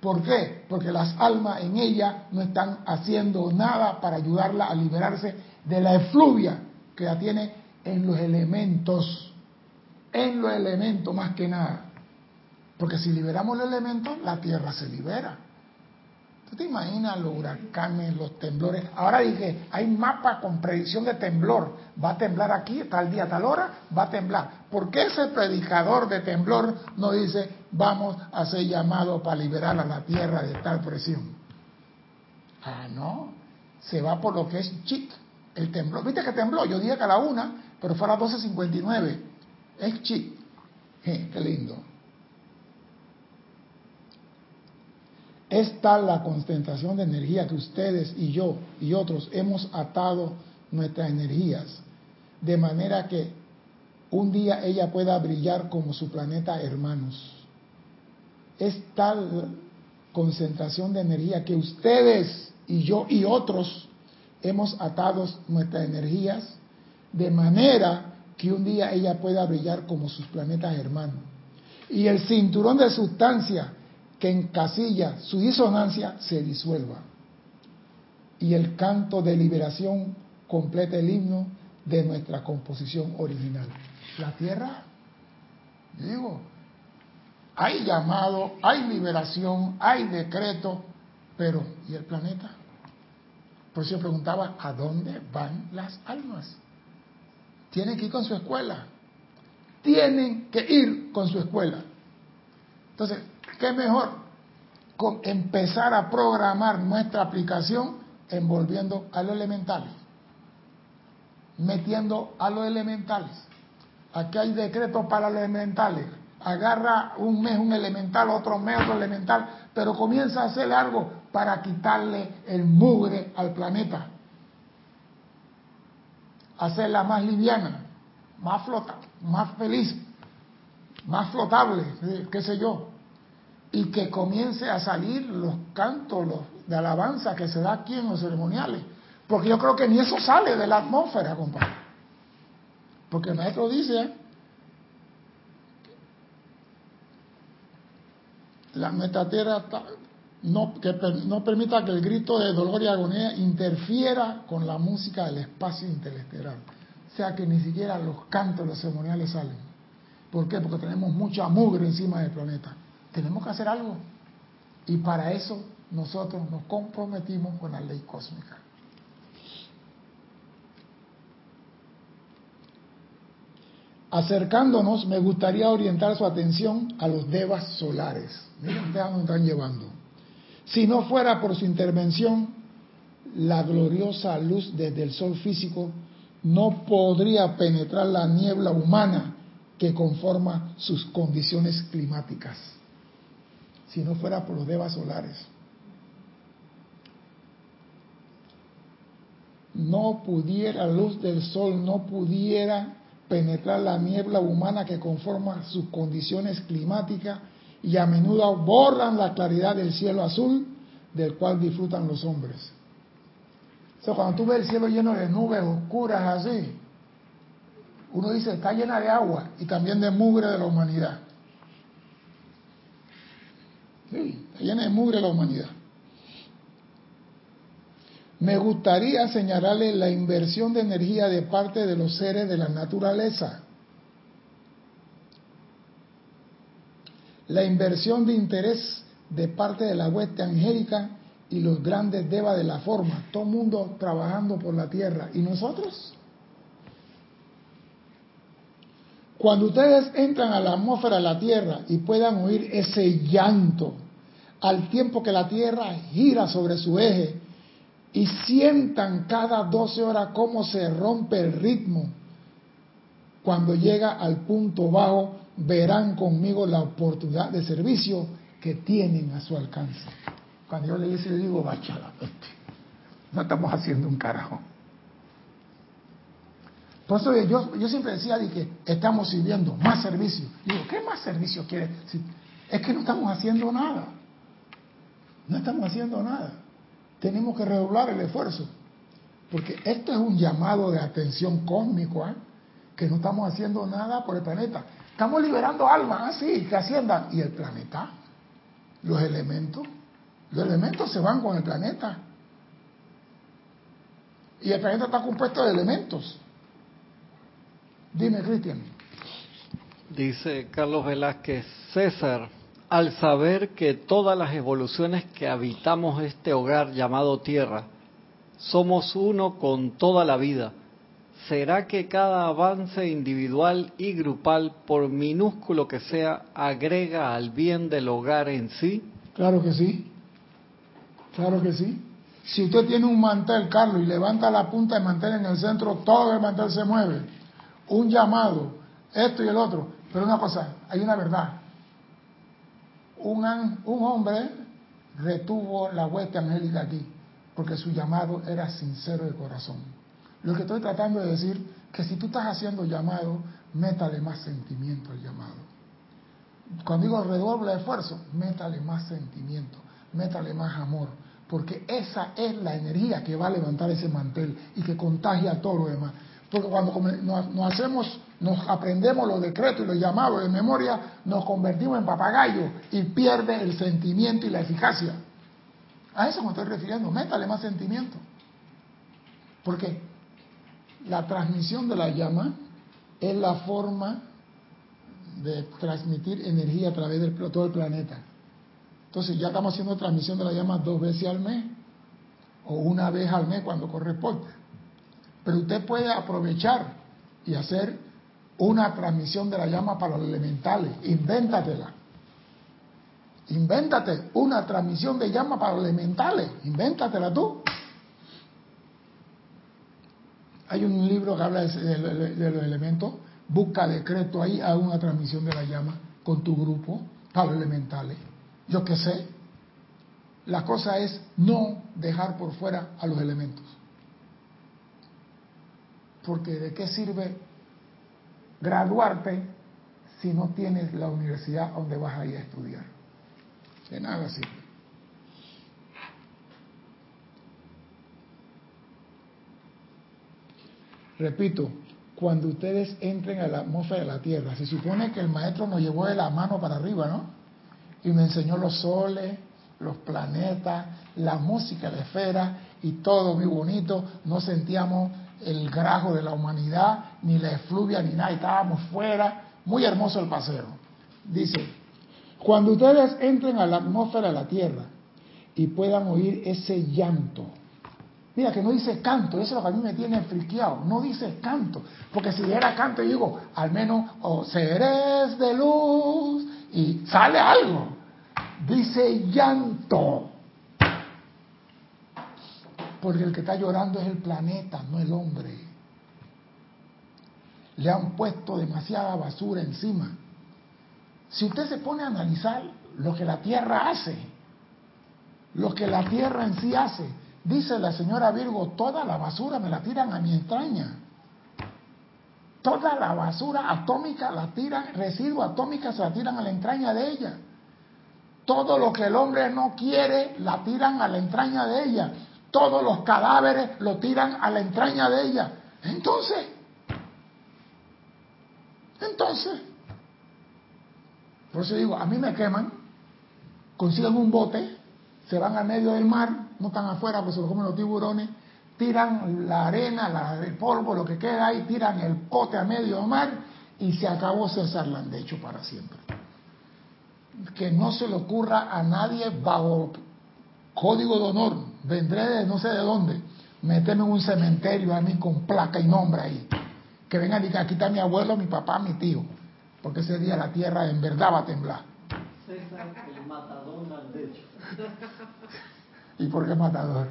¿Por qué? Porque las almas en ella no están haciendo nada para ayudarla a liberarse de la efluvia que la tiene en los elementos, en los elementos más que nada. Porque si liberamos los elementos, la tierra se libera. ¿Tú te imaginas los huracanes, los temblores? Ahora dije, hay mapa con predicción de temblor. Va a temblar aquí, tal día, tal hora, va a temblar. ¿Por qué ese predicador de temblor no dice, vamos a hacer llamado para liberar a la tierra de tal presión? Ah, no. Se va por lo que es chic, el temblor. ¿Viste que tembló? Yo dije que a la una, pero fue a las 12.59. Es chic. qué lindo. Es tal la concentración de energía que ustedes y yo y otros hemos atado nuestras energías, de manera que un día ella pueda brillar como su planeta hermanos. Es tal concentración de energía que ustedes y yo y otros hemos atado nuestras energías de manera que un día ella pueda brillar como sus planetas hermanos. Y el cinturón de sustancia que encasilla su disonancia se disuelva y el canto de liberación complete el himno de nuestra composición original. La tierra, digo, hay llamado, hay liberación, hay decreto, pero ¿y el planeta? Por eso yo preguntaba, ¿a dónde van las almas? Tienen que ir con su escuela. Tienen que ir con su escuela. Entonces, ¿Qué mejor? Con empezar a programar nuestra aplicación envolviendo a los elementales, metiendo a los elementales. Aquí hay decretos para los elementales. Agarra un mes un elemental, otro mes otro elemental, pero comienza a hacer algo para quitarle el mugre al planeta. Hacerla más liviana, más flota, más feliz, más flotable, qué sé yo y que comience a salir los cantos de alabanza que se da aquí en los ceremoniales. Porque yo creo que ni eso sale de la atmósfera, compadre. Porque el maestro dice, la metatera no, que no permita que el grito de dolor y agonía interfiera con la música del espacio interestelar. O sea que ni siquiera los cantos los ceremoniales salen. ¿Por qué? Porque tenemos mucha mugre encima del planeta. Tenemos que hacer algo. Y para eso nosotros nos comprometimos con la ley cósmica. Acercándonos, me gustaría orientar su atención a los devas solares. Miren, vean dónde están llevando. Si no fuera por su intervención, la gloriosa luz desde el sol físico no podría penetrar la niebla humana que conforma sus condiciones climáticas si no fuera por los devas solares. No pudiera, luz del sol no pudiera penetrar la niebla humana que conforma sus condiciones climáticas y a menudo borran la claridad del cielo azul del cual disfrutan los hombres. sea, cuando tú ves el cielo lleno de nubes oscuras así, uno dice, está llena de agua y también de mugre de la humanidad. Sí, está llena de mugre de la humanidad. Me gustaría señalarle la inversión de energía de parte de los seres de la naturaleza. La inversión de interés de parte de la hueste angélica y los grandes devas de la forma. Todo mundo trabajando por la tierra. ¿Y nosotros? Cuando ustedes entran a la atmósfera de la Tierra y puedan oír ese llanto al tiempo que la Tierra gira sobre su eje y sientan cada 12 horas cómo se rompe el ritmo, cuando llega al punto bajo verán conmigo la oportunidad de servicio que tienen a su alcance. Cuando yo le digo, le digo, bachala, no estamos haciendo un carajo. Por eso yo, yo siempre decía de que estamos sirviendo más servicio. Digo, ¿qué más servicio quiere? es que no estamos haciendo nada. No estamos haciendo nada. Tenemos que redoblar el esfuerzo. Porque esto es un llamado de atención cósmico, ¿eh? que no estamos haciendo nada por el planeta. Estamos liberando almas, así, ah, que asciendan. ¿Y el planeta? Los elementos. Los elementos se van con el planeta. Y el planeta está compuesto de elementos. Dime, Cristian. Dice Carlos Velázquez, César, al saber que todas las evoluciones que habitamos este hogar llamado Tierra, somos uno con toda la vida, ¿será que cada avance individual y grupal, por minúsculo que sea, agrega al bien del hogar en sí? Claro que sí. Claro que sí. Si usted tiene un mantel, Carlos, y levanta la punta del mantel en el centro, todo el mantel se mueve un llamado, esto y el otro. Pero una cosa, hay una verdad. Un, un hombre retuvo la hueste angélica aquí, porque su llamado era sincero de corazón. Lo que estoy tratando de decir, que si tú estás haciendo llamado, métale más sentimiento al llamado. Cuando digo redoble esfuerzo, métale más sentimiento, métale más amor, porque esa es la energía que va a levantar ese mantel y que contagia a todo lo demás. Porque cuando nos, hacemos, nos aprendemos los decretos y los llamados de memoria, nos convertimos en papagayo y pierde el sentimiento y la eficacia. A eso me estoy refiriendo. Métale más sentimiento. Porque la transmisión de la llama es la forma de transmitir energía a través de todo el planeta. Entonces ya estamos haciendo transmisión de la llama dos veces al mes o una vez al mes cuando corresponde. Pero usted puede aprovechar y hacer una transmisión de la llama para los elementales. Invéntatela. Invéntate una transmisión de llama para los elementales. Invéntatela tú. Hay un libro que habla de, los elementos. Busca decreto ahí, haga una transmisión de la llama con tu grupo para los elementales. Yo qué sé. La cosa es no dejar por fuera a los elementos. Porque ¿de qué sirve graduarte si no tienes la universidad donde vas a a estudiar? De nada sirve. Repito, cuando ustedes entren a la atmósfera de la Tierra, se supone que el maestro nos llevó de la mano para arriba, ¿no? Y me enseñó los soles, los planetas, la música de esfera y todo muy bonito. No sentíamos el grajo de la humanidad, ni la efluvia, ni nada, estábamos fuera, muy hermoso el paseo. Dice, cuando ustedes entren a la atmósfera de la Tierra y puedan oír ese llanto, mira que no dice canto, eso es lo que a mí me tiene friqueado, no dice canto, porque si era canto yo digo, al menos, oh, seres de luz, y sale algo, dice llanto. Porque el que está llorando es el planeta, no el hombre. Le han puesto demasiada basura encima. Si usted se pone a analizar lo que la Tierra hace, lo que la Tierra en sí hace, dice la señora Virgo, toda la basura me la tiran a mi entraña. Toda la basura atómica la tiran, residuos atómicos se la tiran a la entraña de ella. Todo lo que el hombre no quiere, la tiran a la entraña de ella todos los cadáveres lo tiran a la entraña de ella. Entonces, entonces, por eso digo, a mí me queman, consiguen un bote, se van al medio del mar, no están afuera porque se lo comen los tiburones, tiran la arena, el polvo, lo que queda ahí, tiran el bote a medio mar y se acabó César Landecho para siempre. Que no se le ocurra a nadie bajo código de honor, vendré de no sé de dónde, meterme en un cementerio a mí con placa y nombre ahí. Que vengan y digan, aquí está mi abuelo, mi papá, mi tío. Porque ese día la tierra en verdad va a temblar. César, el Landecho. ¿Y por qué matador?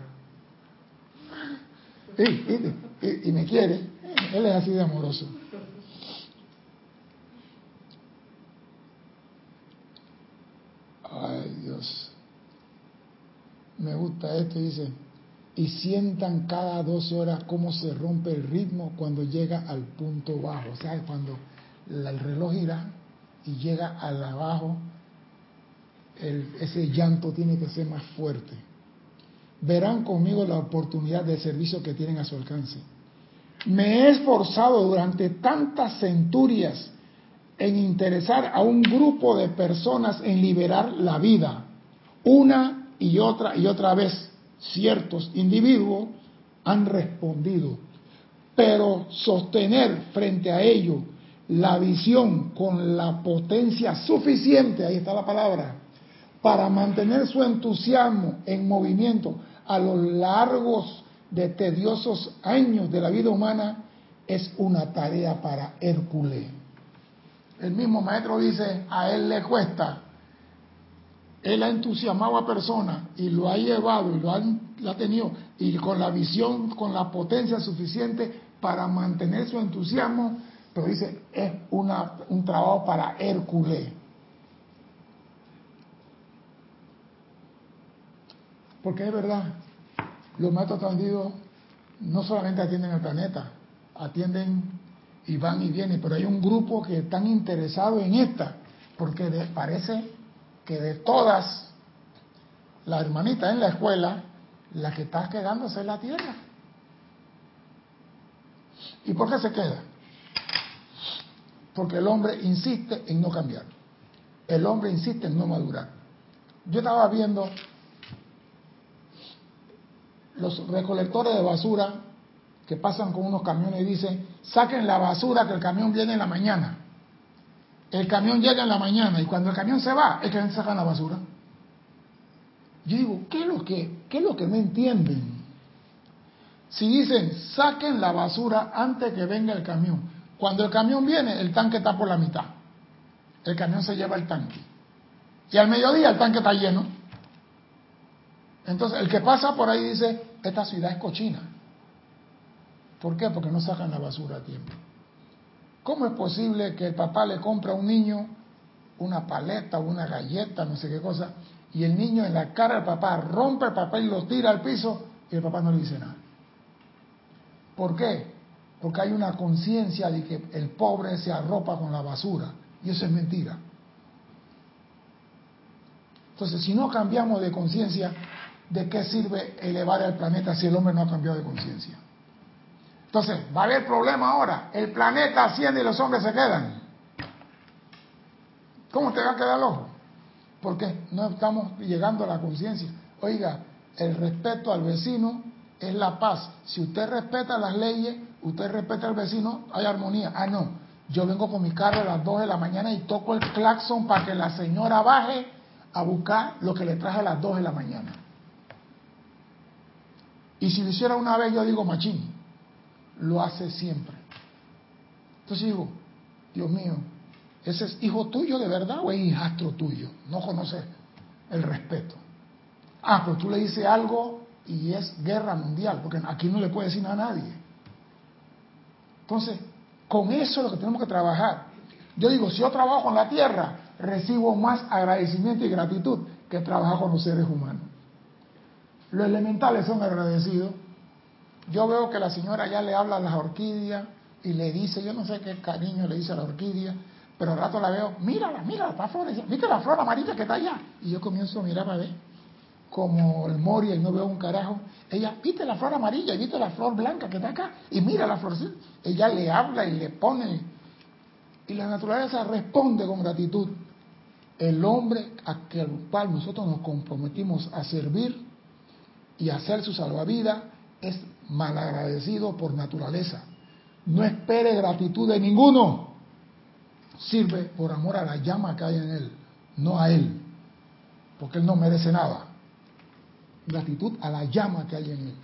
y me quiere. Él es así de amoroso. Ay, Dios. Me gusta esto, dice. Y sientan cada dos horas cómo se rompe el ritmo cuando llega al punto bajo. O sea, cuando el reloj gira y llega al abajo, ese llanto tiene que ser más fuerte. Verán conmigo la oportunidad de servicio que tienen a su alcance. Me he esforzado durante tantas centurias en interesar a un grupo de personas en liberar la vida. Una y otra y otra vez ciertos individuos han respondido, pero sostener frente a ello la visión con la potencia suficiente, ahí está la palabra, para mantener su entusiasmo en movimiento a los largos de tediosos años de la vida humana es una tarea para Hércules. El mismo maestro dice, a él le cuesta. Él ha entusiasmado a personas y lo ha llevado y lo ha, tenido y con la visión, con la potencia suficiente para mantener su entusiasmo, pero dice, es una, un trabajo para Hércules. Porque es verdad, los maestros atendidos no solamente atienden el planeta, atienden y van y vienen, pero hay un grupo que están interesados en esta, porque parece que de todas las hermanitas en la escuela, la que está quedándose es la tierra. ¿Y por qué se queda? Porque el hombre insiste en no cambiar. El hombre insiste en no madurar. Yo estaba viendo los recolectores de basura que pasan con unos camiones y dicen, saquen la basura que el camión viene en la mañana. El camión llega en la mañana y cuando el camión se va, es que sacan la basura. Yo digo, ¿qué es lo que, qué es lo que no entienden? Si dicen, saquen la basura antes que venga el camión. Cuando el camión viene, el tanque está por la mitad. El camión se lleva el tanque. Y al mediodía el tanque está lleno. Entonces, el que pasa por ahí dice, esta ciudad es cochina. ¿Por qué? Porque no sacan la basura a tiempo. ¿Cómo es posible que el papá le compra a un niño una paleta o una galleta, no sé qué cosa, y el niño en la cara del papá rompe el papel y lo tira al piso y el papá no le dice nada? ¿Por qué? Porque hay una conciencia de que el pobre se arropa con la basura y eso es mentira. Entonces, si no cambiamos de conciencia, ¿de qué sirve elevar el planeta si el hombre no ha cambiado de conciencia? Entonces, va a haber problema ahora. El planeta asciende y los hombres se quedan. ¿Cómo te va a quedar el ojo? Porque no estamos llegando a la conciencia. Oiga, el respeto al vecino es la paz. Si usted respeta las leyes, usted respeta al vecino, hay armonía. Ah, no. Yo vengo con mi carro a las 2 de la mañana y toco el claxon para que la señora baje a buscar lo que le traje a las 2 de la mañana. Y si lo hiciera una vez, yo digo machín lo hace siempre. Entonces digo, Dios mío, ¿ese es hijo tuyo de verdad o es hijastro tuyo? No conoce el respeto. Ah, pero tú le dices algo y es guerra mundial, porque aquí no le puede decir a nadie. Entonces, con eso es lo que tenemos que trabajar. Yo digo, si yo trabajo en la tierra, recibo más agradecimiento y gratitud que trabajar con los seres humanos. Los elementales son agradecidos, yo veo que la señora ya le habla a las orquídeas y le dice, yo no sé qué cariño le dice a la orquídea, pero al rato la veo, mírala, mírala, está floreciendo, mira la flor amarilla que está allá. Y yo comienzo a mirar a ver como el Moria y no veo un carajo, ella, viste la flor amarilla y viste la flor blanca que está acá, y mira la flor, ella le habla y le pone, y la naturaleza responde con gratitud. El hombre a cual nosotros nos comprometimos a servir y a ser su salvavidas es malagradecido por naturaleza. No espere gratitud de ninguno. Sirve por amor a la llama que hay en él, no a él, porque él no merece nada gratitud a la llama que hay en él.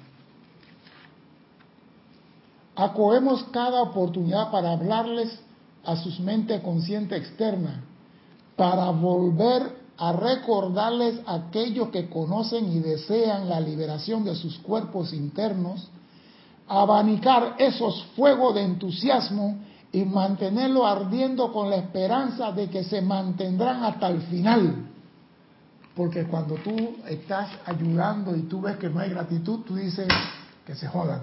Acogemos cada oportunidad para hablarles a sus mentes consciente externa, para volver a recordarles a aquellos que conocen y desean la liberación de sus cuerpos internos, abanicar esos fuegos de entusiasmo y mantenerlo ardiendo con la esperanza de que se mantendrán hasta el final porque cuando tú estás ayudando y tú ves que no hay gratitud, tú dices que se jodan.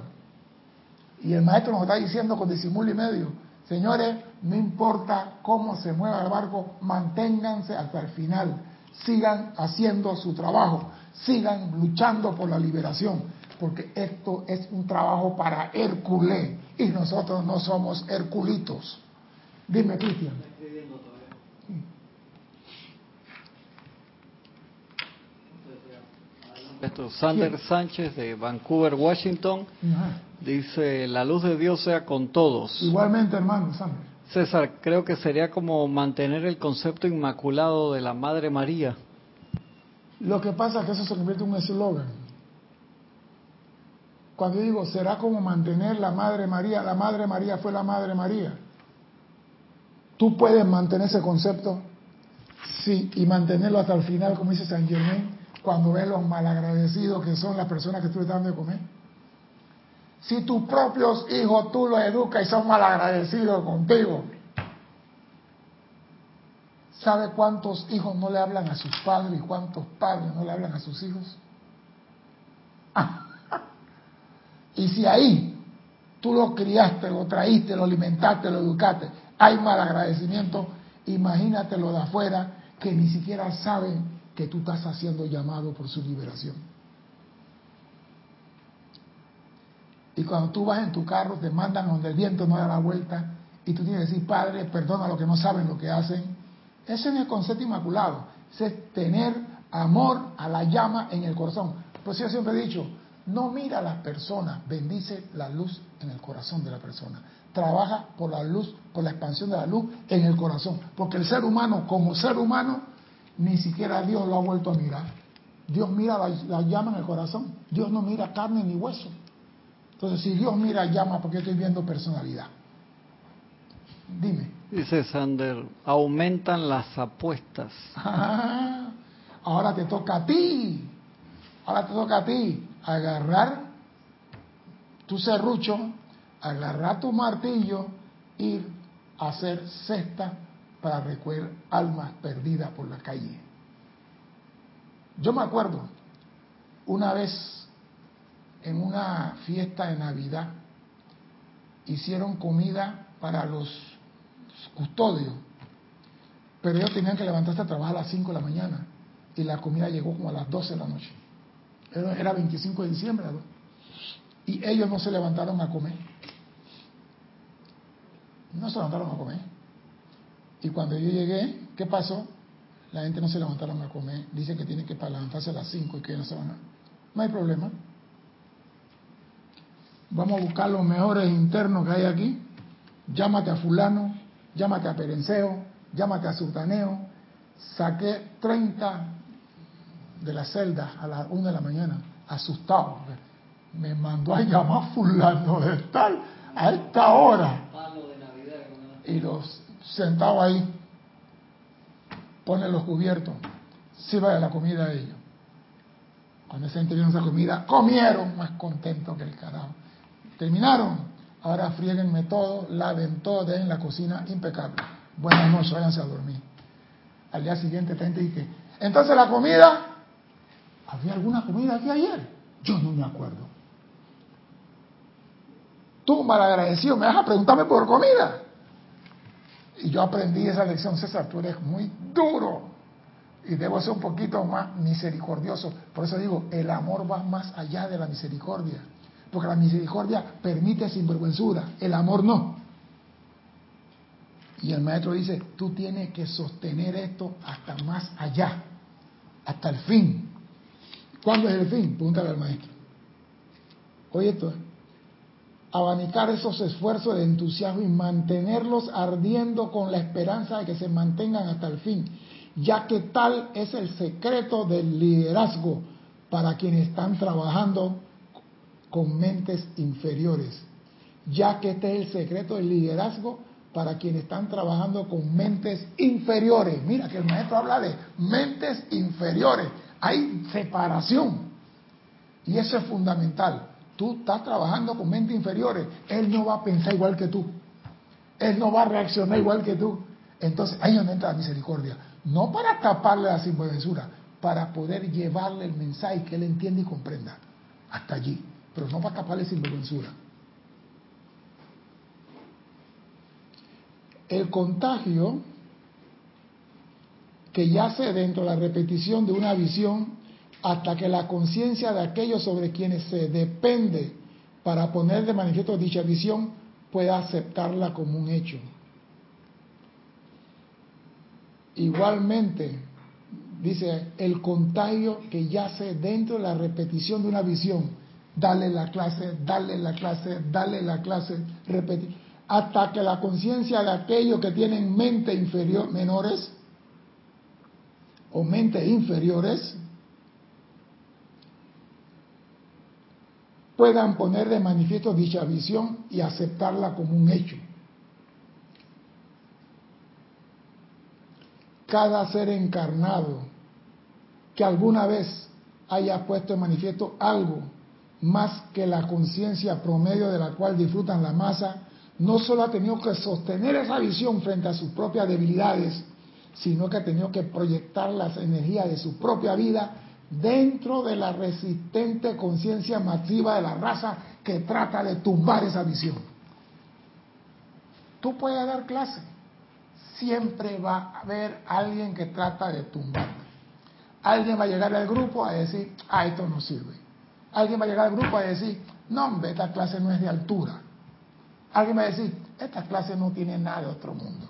Y el maestro nos está diciendo con disimulo y medio, señores, no importa cómo se mueva el barco, manténganse hasta el final, sigan haciendo su trabajo, sigan luchando por la liberación, porque esto es un trabajo para Hércules y nosotros no somos Herculitos. Dime, Cristian. Esto, Sander Sánchez de Vancouver, Washington, dice, la luz de Dios sea con todos. Igualmente, hermano, Sander. César, creo que sería como mantener el concepto inmaculado de la Madre María. Lo que pasa es que eso se convierte en un eslogan. Cuando digo, será como mantener la Madre María, la Madre María fue la Madre María. Tú puedes mantener ese concepto, sí, y mantenerlo hasta el final, como dice San Germain, cuando ves los malagradecidos que son las personas que tú estás dando de comer. Si tus propios hijos tú los educas y son malagradecidos contigo, ¿sabe cuántos hijos no le hablan a sus padres y cuántos padres no le hablan a sus hijos? y si ahí tú lo criaste, lo traíste, lo alimentaste, lo educaste, hay malagradecimiento, imagínate lo de afuera que ni siquiera saben que tú estás haciendo llamado por su liberación. Y cuando tú vas en tu carro, te mandan donde el viento no da la vuelta y tú tienes que decir, Padre, perdona a los que no saben lo que hacen. Ese es el concepto inmaculado. es tener amor a la llama en el corazón. Pues yo siempre he dicho, no mira a las personas, bendice la luz en el corazón de la persona. Trabaja por la luz, por la expansión de la luz en el corazón. Porque el ser humano, como ser humano, ni siquiera Dios lo ha vuelto a mirar. Dios mira la, llama en el corazón. Dios no mira carne ni hueso. Entonces, si Dios mira llama, ¿por qué estoy viendo personalidad? Dime. Dice Sander, aumentan las apuestas. ahora te toca a ti. Ahora te toca a ti agarrar tu serrucho, agarrar tu martillo, ir a hacer cesta para recoger almas perdidas por la calle. Yo me acuerdo una vez en una fiesta de Navidad hicieron comida para los custodios, pero ellos tenían que levantarse a trabajar a las 5 de la mañana y la comida llegó como a las 12 de la noche. Era 25 de diciembre y ellos no se levantaron a comer. No se levantaron a comer. Y cuando yo llegué, ¿qué pasó? La gente no se levantaron a comer. Dice que tienen que levantarse a las 5 y que no se van a... No hay problema. Vamos a buscar los mejores internos que hay aquí. Llámate a fulano, llámate a Perenceo, llámate a Sultaneo. Saqué 30 de la celda a las 1 de la mañana, asustado. Me mandó a llamar fulano de tal a esta hora. Y los sentado ahí, pone los cubiertos, sirva de la comida a ellos. Cuando se gente esa comida, comieron más contentos que el carajo. Terminaron, ahora frieguenme todo, laven todo, dejen la cocina impecable. Buenas noches, váyanse a dormir. Al día siguiente, gente dice, entonces la comida, ¿había alguna comida aquí ayer? Yo no me acuerdo. Tú, malagradecido, me vas a preguntarme por comida. Y yo aprendí esa lección, César, tú eres muy duro. Y debo ser un poquito más misericordioso. Por eso digo, el amor va más allá de la misericordia. Porque la misericordia permite sinvergüenzura, el amor no. Y el maestro dice, tú tienes que sostener esto hasta más allá, hasta el fin. ¿Cuándo es el fin? Pregúntale al maestro. Oye esto, abanicar esos esfuerzos de entusiasmo y mantenerlos ardiendo con la esperanza de que se mantengan hasta el fin, ya que tal es el secreto del liderazgo para quienes están trabajando con mentes inferiores, ya que este es el secreto del liderazgo para quienes están trabajando con mentes inferiores. Mira que el maestro habla de mentes inferiores. Hay separación. Y eso es fundamental. Tú estás trabajando con mentes inferiores. Él no va a pensar igual que tú. Él no va a reaccionar igual que tú. Entonces ahí donde entra la misericordia. No para taparle la sinvergüenzura, para poder llevarle el mensaje que él entienda y comprenda. Hasta allí. Pero no para taparle sinvergüenzura. El contagio que yace dentro de la repetición de una visión hasta que la conciencia de aquellos sobre quienes se depende para poner de manifiesto dicha visión pueda aceptarla como un hecho. Igualmente, dice, el contagio que yace dentro de la repetición de una visión, dale la clase, dale la clase, dale la clase, repetir hasta que la conciencia de aquellos que tienen mente inferior, menores o mente inferiores, puedan poner de manifiesto dicha visión y aceptarla como un hecho. Cada ser encarnado que alguna vez haya puesto en manifiesto algo más que la conciencia promedio de la cual disfrutan la masa, no solo ha tenido que sostener esa visión frente a sus propias debilidades, sino que ha tenido que proyectar las energías de su propia vida dentro de la resistente conciencia masiva de la raza que trata de tumbar esa visión. Tú puedes dar clase, siempre va a haber alguien que trata de tumbar. Alguien va a llegar al grupo a decir, ah, esto no sirve. Alguien va a llegar al grupo a decir, no, hombre, esta clase no es de altura. Alguien va a decir, esta clase no tiene nada de otro mundo.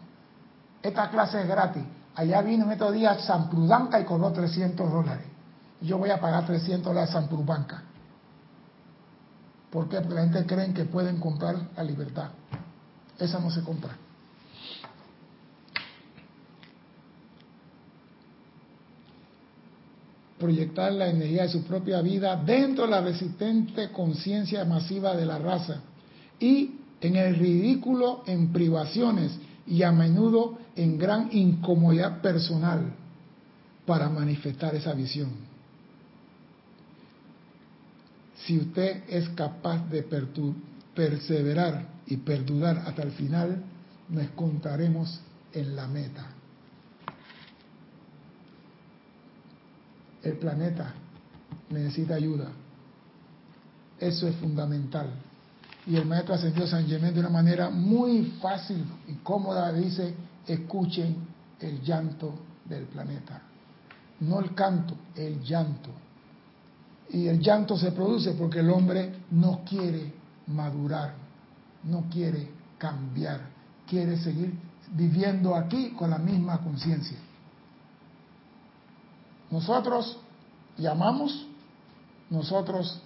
Esta clase es gratis. Allá vino en estos días San Prudanca y cobró 300 dólares. Yo voy a pagar 300 dólares a San Prudanca. ¿Por qué? Porque la gente cree que pueden comprar la libertad. Esa no se compra. Proyectar la energía de su propia vida dentro de la resistente conciencia masiva de la raza y en el ridículo, en privaciones y a menudo en gran incomodidad personal para manifestar esa visión. Si usted es capaz de perseverar y perdurar hasta el final, nos encontraremos en la meta. El planeta necesita ayuda. Eso es fundamental. Y el maestro ascendió San Germán de una manera muy fácil y cómoda dice, escuchen el llanto del planeta. No el canto, el llanto. Y el llanto se produce porque el hombre no quiere madurar, no quiere cambiar, quiere seguir viviendo aquí con la misma conciencia. Nosotros llamamos, nosotros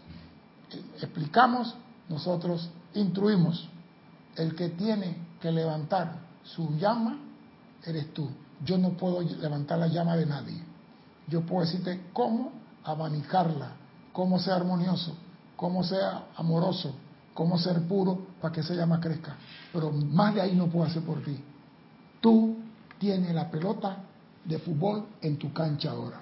explicamos, nosotros instruimos. El que tiene que levantar su llama eres tú. Yo no puedo levantar la llama de nadie. Yo puedo decirte cómo abanicarla, cómo ser armonioso, cómo ser amoroso, cómo ser puro para que esa llama crezca. Pero más de ahí no puedo hacer por ti. Tú tienes la pelota de fútbol en tu cancha ahora.